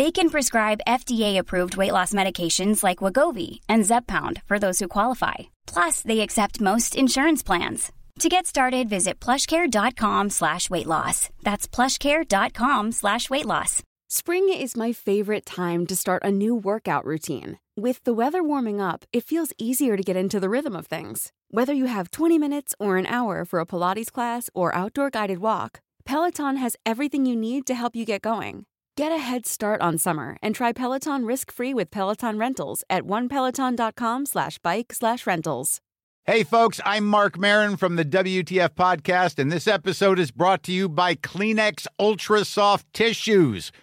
They can prescribe FDA-approved weight loss medications like Wagovi and Zepbound for those who qualify. Plus, they accept most insurance plans. To get started, visit plushcare.com slash weight loss. That's plushcare.com slash weight loss. Spring is my favorite time to start a new workout routine. With the weather warming up, it feels easier to get into the rhythm of things. Whether you have 20 minutes or an hour for a Pilates class or outdoor guided walk, Peloton has everything you need to help you get going. Get a head start on summer and try Peloton risk-free with Peloton Rentals at onepeloton.com slash bike slash rentals. Hey, folks, I'm Mark Marin from the WTF Podcast, and this episode is brought to you by Kleenex Ultra Soft Tissues,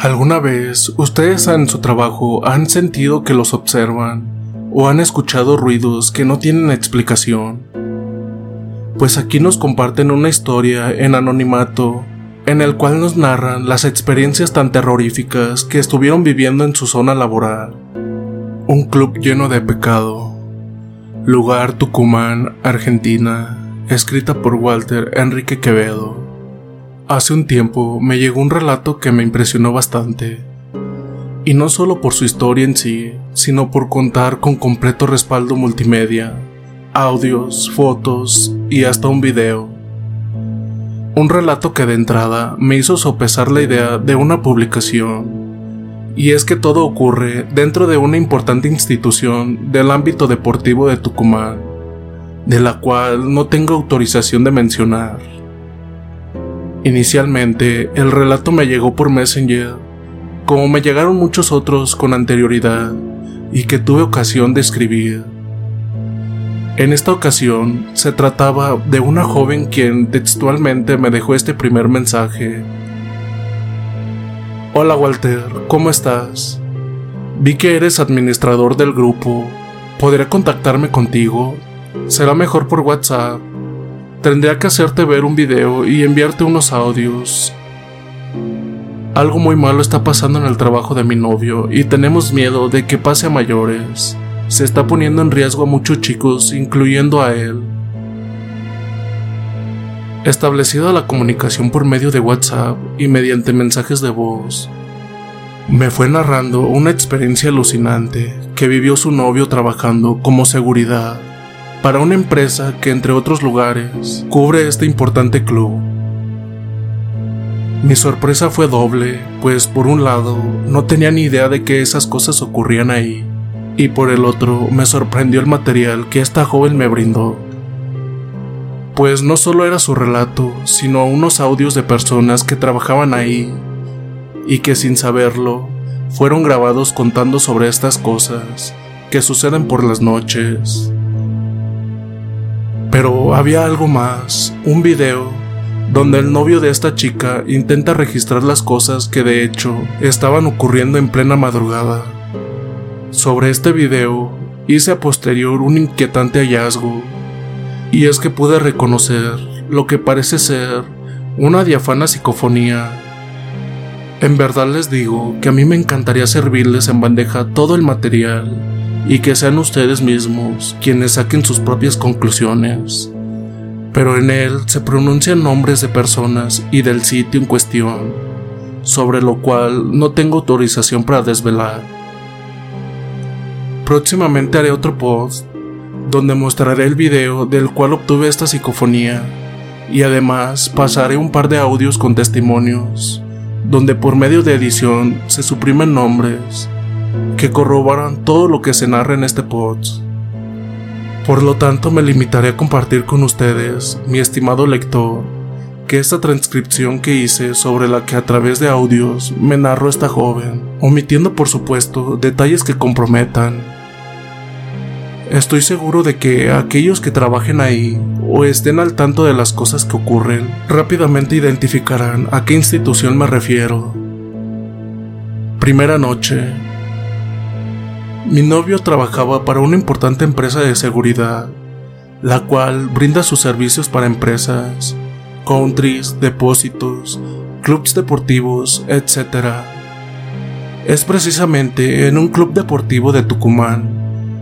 ¿Alguna vez ustedes en su trabajo han sentido que los observan o han escuchado ruidos que no tienen explicación? Pues aquí nos comparten una historia en anonimato en el cual nos narran las experiencias tan terroríficas que estuvieron viviendo en su zona laboral. Un club lleno de pecado. Lugar Tucumán, Argentina, escrita por Walter Enrique Quevedo. Hace un tiempo me llegó un relato que me impresionó bastante. Y no solo por su historia en sí, sino por contar con completo respaldo multimedia, audios, fotos y hasta un video. Un relato que de entrada me hizo sopesar la idea de una publicación. Y es que todo ocurre dentro de una importante institución del ámbito deportivo de Tucumán, de la cual no tengo autorización de mencionar. Inicialmente, el relato me llegó por Messenger, como me llegaron muchos otros con anterioridad y que tuve ocasión de escribir. En esta ocasión se trataba de una joven quien textualmente me dejó este primer mensaje. Hola Walter, ¿cómo estás? Vi que eres administrador del grupo. ¿Podré contactarme contigo? Será mejor por WhatsApp. Tendría que hacerte ver un video y enviarte unos audios. Algo muy malo está pasando en el trabajo de mi novio y tenemos miedo de que pase a mayores. Se está poniendo en riesgo a muchos chicos, incluyendo a él. Establecida la comunicación por medio de WhatsApp y mediante mensajes de voz, me fue narrando una experiencia alucinante que vivió su novio trabajando como seguridad para una empresa que entre otros lugares cubre este importante club. Mi sorpresa fue doble, pues por un lado no tenía ni idea de que esas cosas ocurrían ahí, y por el otro me sorprendió el material que esta joven me brindó. Pues no solo era su relato, sino unos audios de personas que trabajaban ahí y que sin saberlo fueron grabados contando sobre estas cosas que suceden por las noches. Pero había algo más, un video donde el novio de esta chica intenta registrar las cosas que de hecho estaban ocurriendo en plena madrugada. Sobre este video hice a posterior un inquietante hallazgo, y es que pude reconocer lo que parece ser una diafana psicofonía en verdad les digo que a mí me encantaría servirles en bandeja todo el material y que sean ustedes mismos quienes saquen sus propias conclusiones. Pero en él se pronuncian nombres de personas y del sitio en cuestión, sobre lo cual no tengo autorización para desvelar. Próximamente haré otro post donde mostraré el video del cual obtuve esta psicofonía y además pasaré un par de audios con testimonios donde por medio de edición se suprimen nombres que corroboran todo lo que se narra en este post. Por lo tanto, me limitaré a compartir con ustedes, mi estimado lector, que esta transcripción que hice sobre la que a través de audios me narró esta joven, omitiendo por supuesto detalles que comprometan Estoy seguro de que aquellos que trabajen ahí o estén al tanto de las cosas que ocurren rápidamente identificarán a qué institución me refiero. Primera noche. Mi novio trabajaba para una importante empresa de seguridad, la cual brinda sus servicios para empresas, countries, depósitos, clubs deportivos, etc. Es precisamente en un club deportivo de Tucumán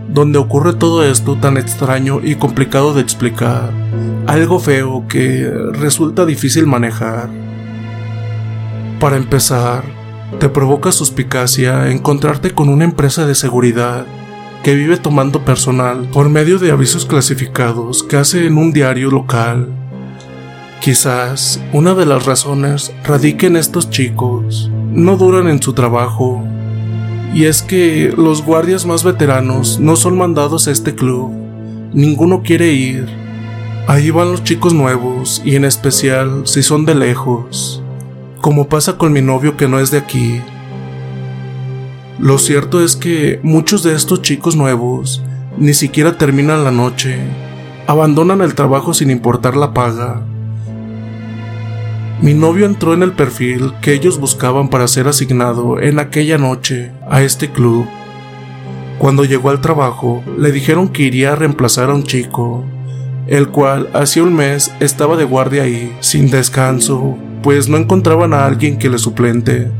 donde ocurre todo esto tan extraño y complicado de explicar, algo feo que resulta difícil manejar. Para empezar, te provoca suspicacia encontrarte con una empresa de seguridad que vive tomando personal por medio de avisos clasificados que hace en un diario local. Quizás una de las razones radique en estos chicos. No duran en su trabajo y es que los guardias más veteranos no son mandados a este club. Ninguno quiere ir. Ahí van los chicos nuevos y en especial si son de lejos. Como pasa con mi novio que no es de aquí. Lo cierto es que muchos de estos chicos nuevos ni siquiera terminan la noche. Abandonan el trabajo sin importar la paga mi novio entró en el perfil que ellos buscaban para ser asignado en aquella noche a este club. Cuando llegó al trabajo, le dijeron que iría a reemplazar a un chico, el cual hacía un mes estaba de guardia ahí, sin descanso, pues no encontraban a alguien que le suplente.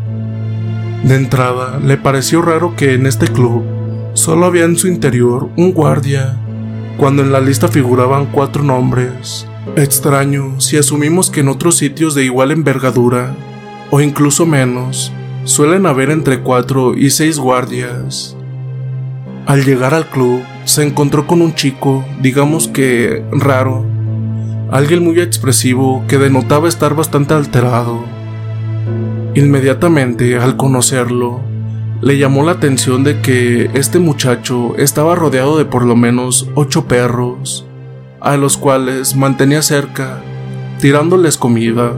De entrada, le pareció raro que en este club solo había en su interior un guardia, cuando en la lista figuraban cuatro nombres. Extraño si asumimos que en otros sitios de igual envergadura, o incluso menos, suelen haber entre 4 y 6 guardias. Al llegar al club, se encontró con un chico, digamos que raro, alguien muy expresivo que denotaba estar bastante alterado. Inmediatamente, al conocerlo, le llamó la atención de que este muchacho estaba rodeado de por lo menos ocho perros, a los cuales mantenía cerca, tirándoles comida.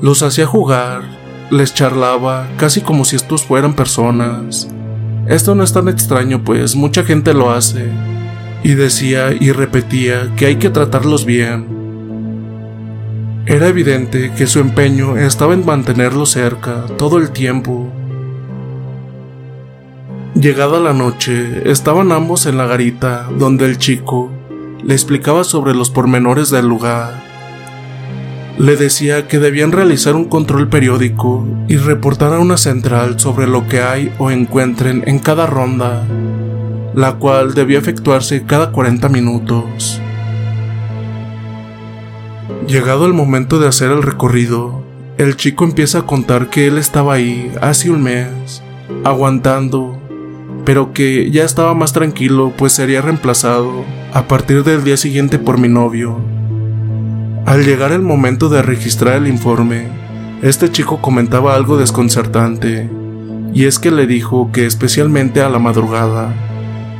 Los hacía jugar, les charlaba, casi como si estos fueran personas. Esto no es tan extraño, pues mucha gente lo hace, y decía y repetía que hay que tratarlos bien. Era evidente que su empeño estaba en mantenerlos cerca todo el tiempo, Llegada la noche, estaban ambos en la garita, donde el chico le explicaba sobre los pormenores del lugar. Le decía que debían realizar un control periódico y reportar a una central sobre lo que hay o encuentren en cada ronda, la cual debía efectuarse cada 40 minutos. Llegado el momento de hacer el recorrido, el chico empieza a contar que él estaba ahí hace un mes, aguantando, pero que ya estaba más tranquilo pues sería reemplazado a partir del día siguiente por mi novio. Al llegar el momento de registrar el informe, este chico comentaba algo desconcertante, y es que le dijo que especialmente a la madrugada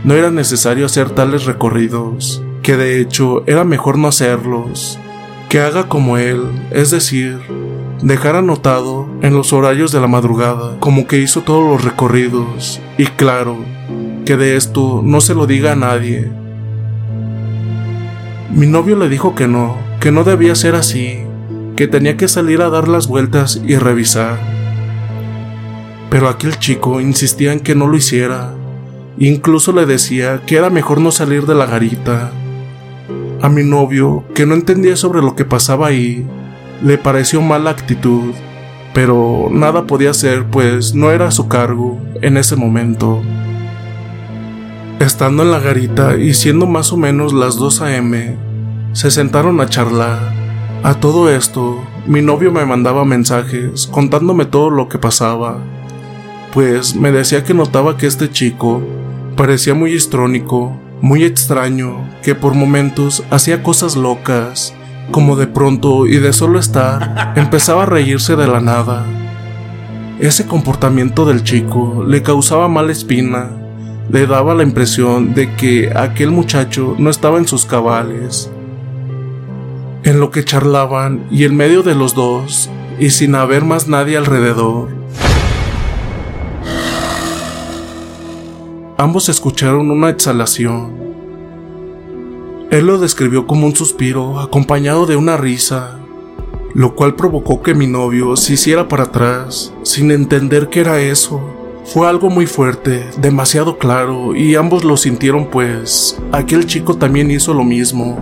no era necesario hacer tales recorridos, que de hecho era mejor no hacerlos, que haga como él, es decir, dejar anotado en los horarios de la madrugada como que hizo todos los recorridos y claro, que de esto no se lo diga a nadie. Mi novio le dijo que no, que no debía ser así, que tenía que salir a dar las vueltas y revisar. Pero aquel chico insistía en que no lo hiciera, incluso le decía que era mejor no salir de la garita. A mi novio, que no entendía sobre lo que pasaba ahí, le pareció mala actitud, pero nada podía hacer pues no era a su cargo en ese momento. Estando en la garita y siendo más o menos las 2 a.m., se sentaron a charlar. A todo esto, mi novio me mandaba mensajes contándome todo lo que pasaba, pues me decía que notaba que este chico parecía muy histrónico, muy extraño, que por momentos hacía cosas locas como de pronto y de solo estar, empezaba a reírse de la nada. Ese comportamiento del chico le causaba mala espina, le daba la impresión de que aquel muchacho no estaba en sus cabales. En lo que charlaban y en medio de los dos, y sin haber más nadie alrededor, ambos escucharon una exhalación él lo describió como un suspiro acompañado de una risa, lo cual provocó que mi novio se hiciera para atrás, sin entender qué era eso. Fue algo muy fuerte, demasiado claro, y ambos lo sintieron pues aquel chico también hizo lo mismo.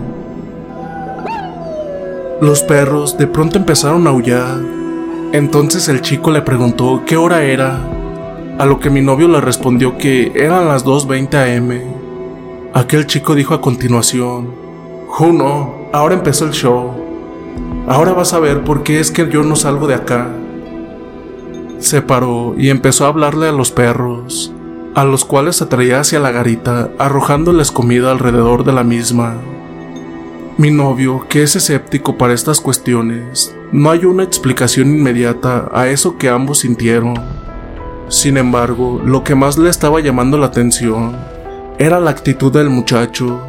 Los perros de pronto empezaron a aullar. Entonces el chico le preguntó qué hora era, a lo que mi novio le respondió que eran las 2.20 am. Aquel chico dijo a continuación, Juno, ahora empezó el show. Ahora vas a ver por qué es que yo no salgo de acá. Se paró y empezó a hablarle a los perros, a los cuales atraía hacia la garita, arrojándoles comida alrededor de la misma. Mi novio, que es escéptico para estas cuestiones, no hay una explicación inmediata a eso que ambos sintieron. Sin embargo, lo que más le estaba llamando la atención era la actitud del muchacho,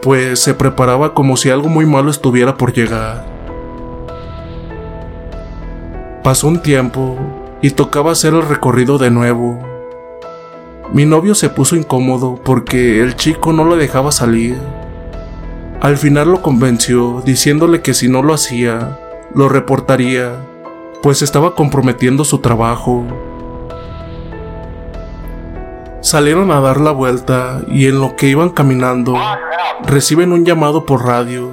pues se preparaba como si algo muy malo estuviera por llegar. Pasó un tiempo y tocaba hacer el recorrido de nuevo. Mi novio se puso incómodo porque el chico no lo dejaba salir. Al final lo convenció diciéndole que si no lo hacía, lo reportaría, pues estaba comprometiendo su trabajo. Salieron a dar la vuelta y en lo que iban caminando reciben un llamado por radio.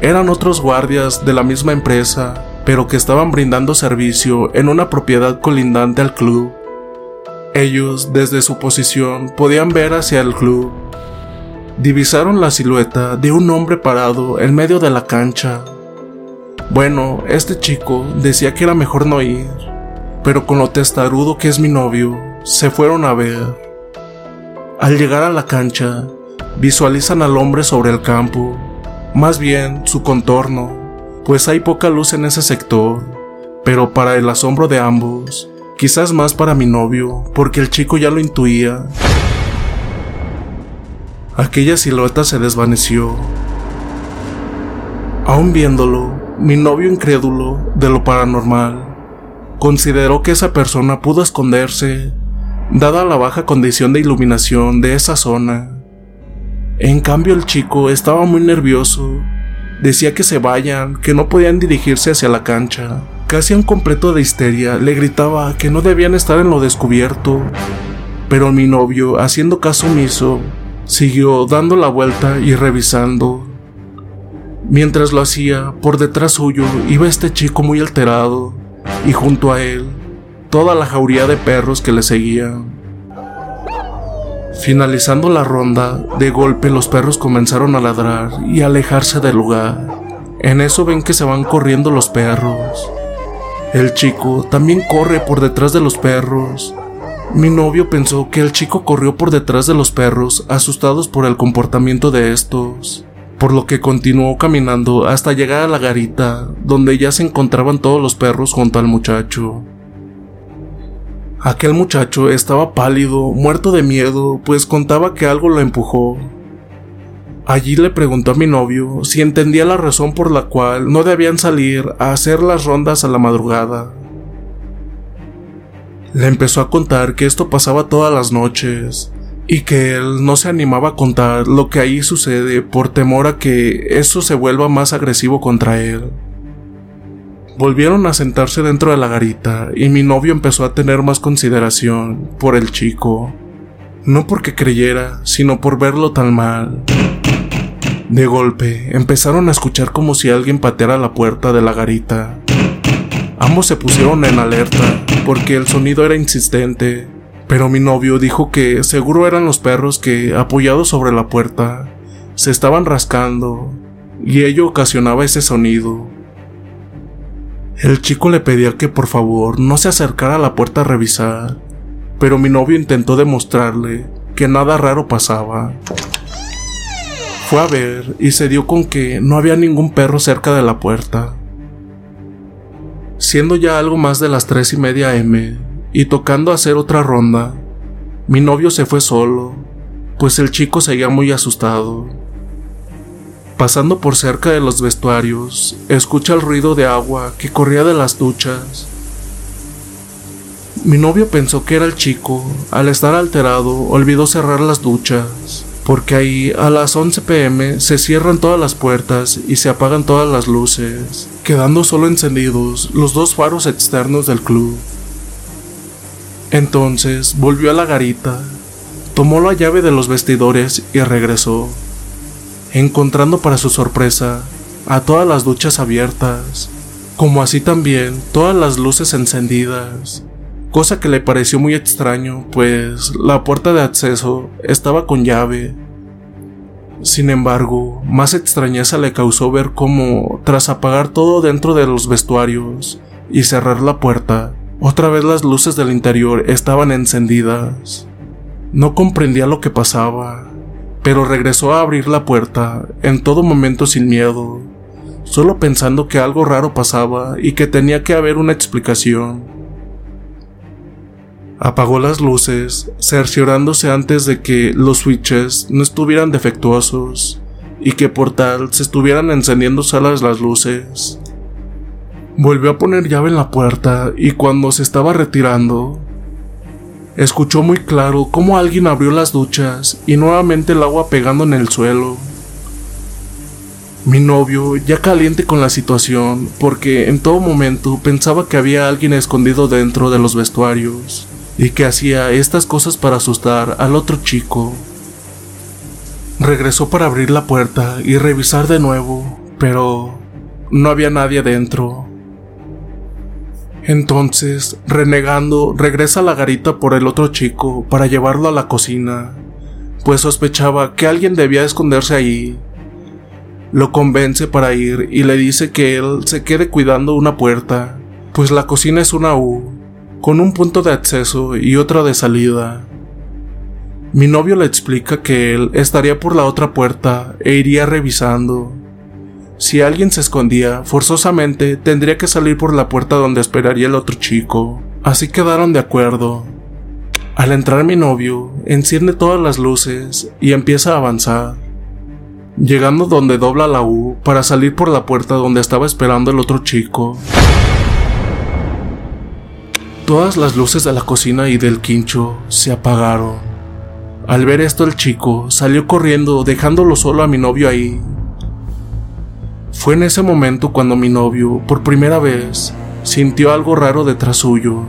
Eran otros guardias de la misma empresa, pero que estaban brindando servicio en una propiedad colindante al club. Ellos, desde su posición, podían ver hacia el club. Divisaron la silueta de un hombre parado en medio de la cancha. Bueno, este chico decía que era mejor no ir, pero con lo testarudo que es mi novio, se fueron a ver. Al llegar a la cancha, visualizan al hombre sobre el campo, más bien su contorno, pues hay poca luz en ese sector, pero para el asombro de ambos, quizás más para mi novio, porque el chico ya lo intuía. Aquella silueta se desvaneció. Aún viéndolo, mi novio incrédulo de lo paranormal, consideró que esa persona pudo esconderse dada la baja condición de iluminación de esa zona. En cambio el chico estaba muy nervioso. Decía que se vayan, que no podían dirigirse hacia la cancha. Casi a un completo de histeria le gritaba que no debían estar en lo descubierto. Pero mi novio, haciendo caso omiso, siguió dando la vuelta y revisando. Mientras lo hacía, por detrás suyo iba este chico muy alterado, y junto a él toda la jauría de perros que le seguían. Finalizando la ronda, de golpe los perros comenzaron a ladrar y alejarse del lugar. En eso ven que se van corriendo los perros. El chico también corre por detrás de los perros. Mi novio pensó que el chico corrió por detrás de los perros, asustados por el comportamiento de estos, por lo que continuó caminando hasta llegar a la garita, donde ya se encontraban todos los perros junto al muchacho. Aquel muchacho estaba pálido, muerto de miedo, pues contaba que algo lo empujó. Allí le preguntó a mi novio si entendía la razón por la cual no debían salir a hacer las rondas a la madrugada. Le empezó a contar que esto pasaba todas las noches y que él no se animaba a contar lo que ahí sucede por temor a que eso se vuelva más agresivo contra él. Volvieron a sentarse dentro de la garita y mi novio empezó a tener más consideración por el chico. No porque creyera, sino por verlo tan mal. De golpe, empezaron a escuchar como si alguien pateara la puerta de la garita. Ambos se pusieron en alerta, porque el sonido era insistente, pero mi novio dijo que seguro eran los perros que, apoyados sobre la puerta, se estaban rascando, y ello ocasionaba ese sonido. El chico le pedía que por favor no se acercara a la puerta a revisar, pero mi novio intentó demostrarle que nada raro pasaba. Fue a ver y se dio con que no había ningún perro cerca de la puerta. Siendo ya algo más de las tres y media M y tocando hacer otra ronda, mi novio se fue solo, pues el chico seguía muy asustado. Pasando por cerca de los vestuarios, escucha el ruido de agua que corría de las duchas. Mi novio pensó que era el chico. Al estar alterado, olvidó cerrar las duchas, porque ahí a las 11 pm se cierran todas las puertas y se apagan todas las luces, quedando solo encendidos los dos faros externos del club. Entonces volvió a la garita, tomó la llave de los vestidores y regresó encontrando para su sorpresa a todas las duchas abiertas, como así también todas las luces encendidas, cosa que le pareció muy extraño, pues la puerta de acceso estaba con llave. Sin embargo, más extrañeza le causó ver cómo, tras apagar todo dentro de los vestuarios y cerrar la puerta, otra vez las luces del interior estaban encendidas. No comprendía lo que pasaba, pero regresó a abrir la puerta, en todo momento sin miedo, solo pensando que algo raro pasaba y que tenía que haber una explicación. Apagó las luces, cerciorándose antes de que los switches no estuvieran defectuosos y que por tal se estuvieran encendiendo solas las luces. Volvió a poner llave en la puerta y cuando se estaba retirando, Escuchó muy claro cómo alguien abrió las duchas y nuevamente el agua pegando en el suelo. Mi novio, ya caliente con la situación, porque en todo momento pensaba que había alguien escondido dentro de los vestuarios y que hacía estas cosas para asustar al otro chico. Regresó para abrir la puerta y revisar de nuevo, pero no había nadie dentro. Entonces, renegando, regresa a la garita por el otro chico para llevarlo a la cocina, pues sospechaba que alguien debía esconderse allí. Lo convence para ir y le dice que él se quede cuidando una puerta, pues la cocina es una U, con un punto de acceso y otra de salida. Mi novio le explica que él estaría por la otra puerta e iría revisando. Si alguien se escondía, forzosamente tendría que salir por la puerta donde esperaría el otro chico. Así quedaron de acuerdo. Al entrar mi novio, enciende todas las luces y empieza a avanzar, llegando donde dobla la U para salir por la puerta donde estaba esperando el otro chico. Todas las luces de la cocina y del quincho se apagaron. Al ver esto el chico salió corriendo dejándolo solo a mi novio ahí fue en ese momento cuando mi novio, por primera vez, sintió algo raro detrás suyo.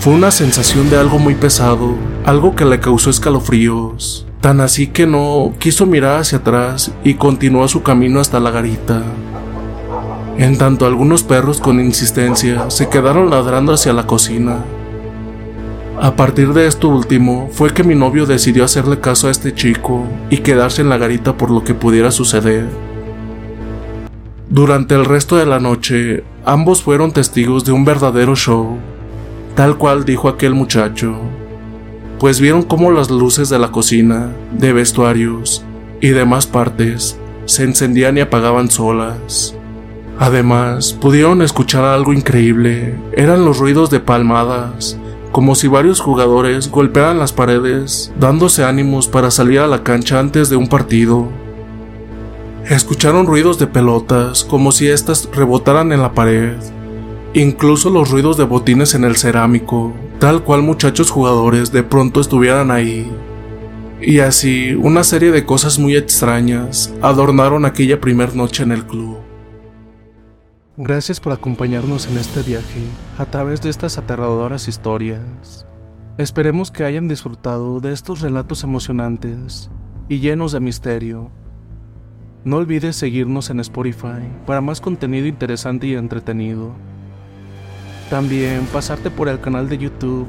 Fue una sensación de algo muy pesado, algo que le causó escalofríos, tan así que no quiso mirar hacia atrás y continuó su camino hasta la garita. En tanto algunos perros con insistencia se quedaron ladrando hacia la cocina. A partir de esto último fue que mi novio decidió hacerle caso a este chico y quedarse en la garita por lo que pudiera suceder. Durante el resto de la noche, ambos fueron testigos de un verdadero show, tal cual dijo aquel muchacho, pues vieron cómo las luces de la cocina, de vestuarios y demás partes se encendían y apagaban solas. Además, pudieron escuchar algo increíble, eran los ruidos de palmadas, como si varios jugadores golpearan las paredes, dándose ánimos para salir a la cancha antes de un partido. Escucharon ruidos de pelotas, como si éstas rebotaran en la pared, incluso los ruidos de botines en el cerámico, tal cual muchachos jugadores de pronto estuvieran ahí. Y así, una serie de cosas muy extrañas adornaron aquella primer noche en el club. Gracias por acompañarnos en este viaje a través de estas aterradoras historias. Esperemos que hayan disfrutado de estos relatos emocionantes y llenos de misterio. No olvides seguirnos en Spotify para más contenido interesante y entretenido. También pasarte por el canal de YouTube,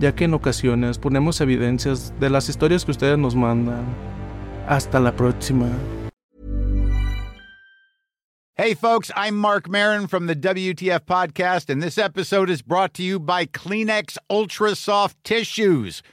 ya que en ocasiones ponemos evidencias de las historias que ustedes nos mandan. Hasta la próxima. Hey, folks, I'm Mark Marin from the WTF Podcast, and this episode is brought to you by Kleenex Ultra Soft Tissues,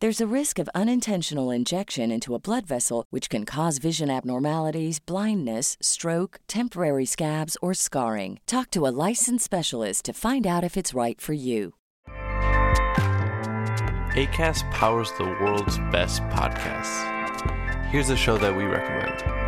There's a risk of unintentional injection into a blood vessel, which can cause vision abnormalities, blindness, stroke, temporary scabs, or scarring. Talk to a licensed specialist to find out if it's right for you. ACAST powers the world's best podcasts. Here's a show that we recommend.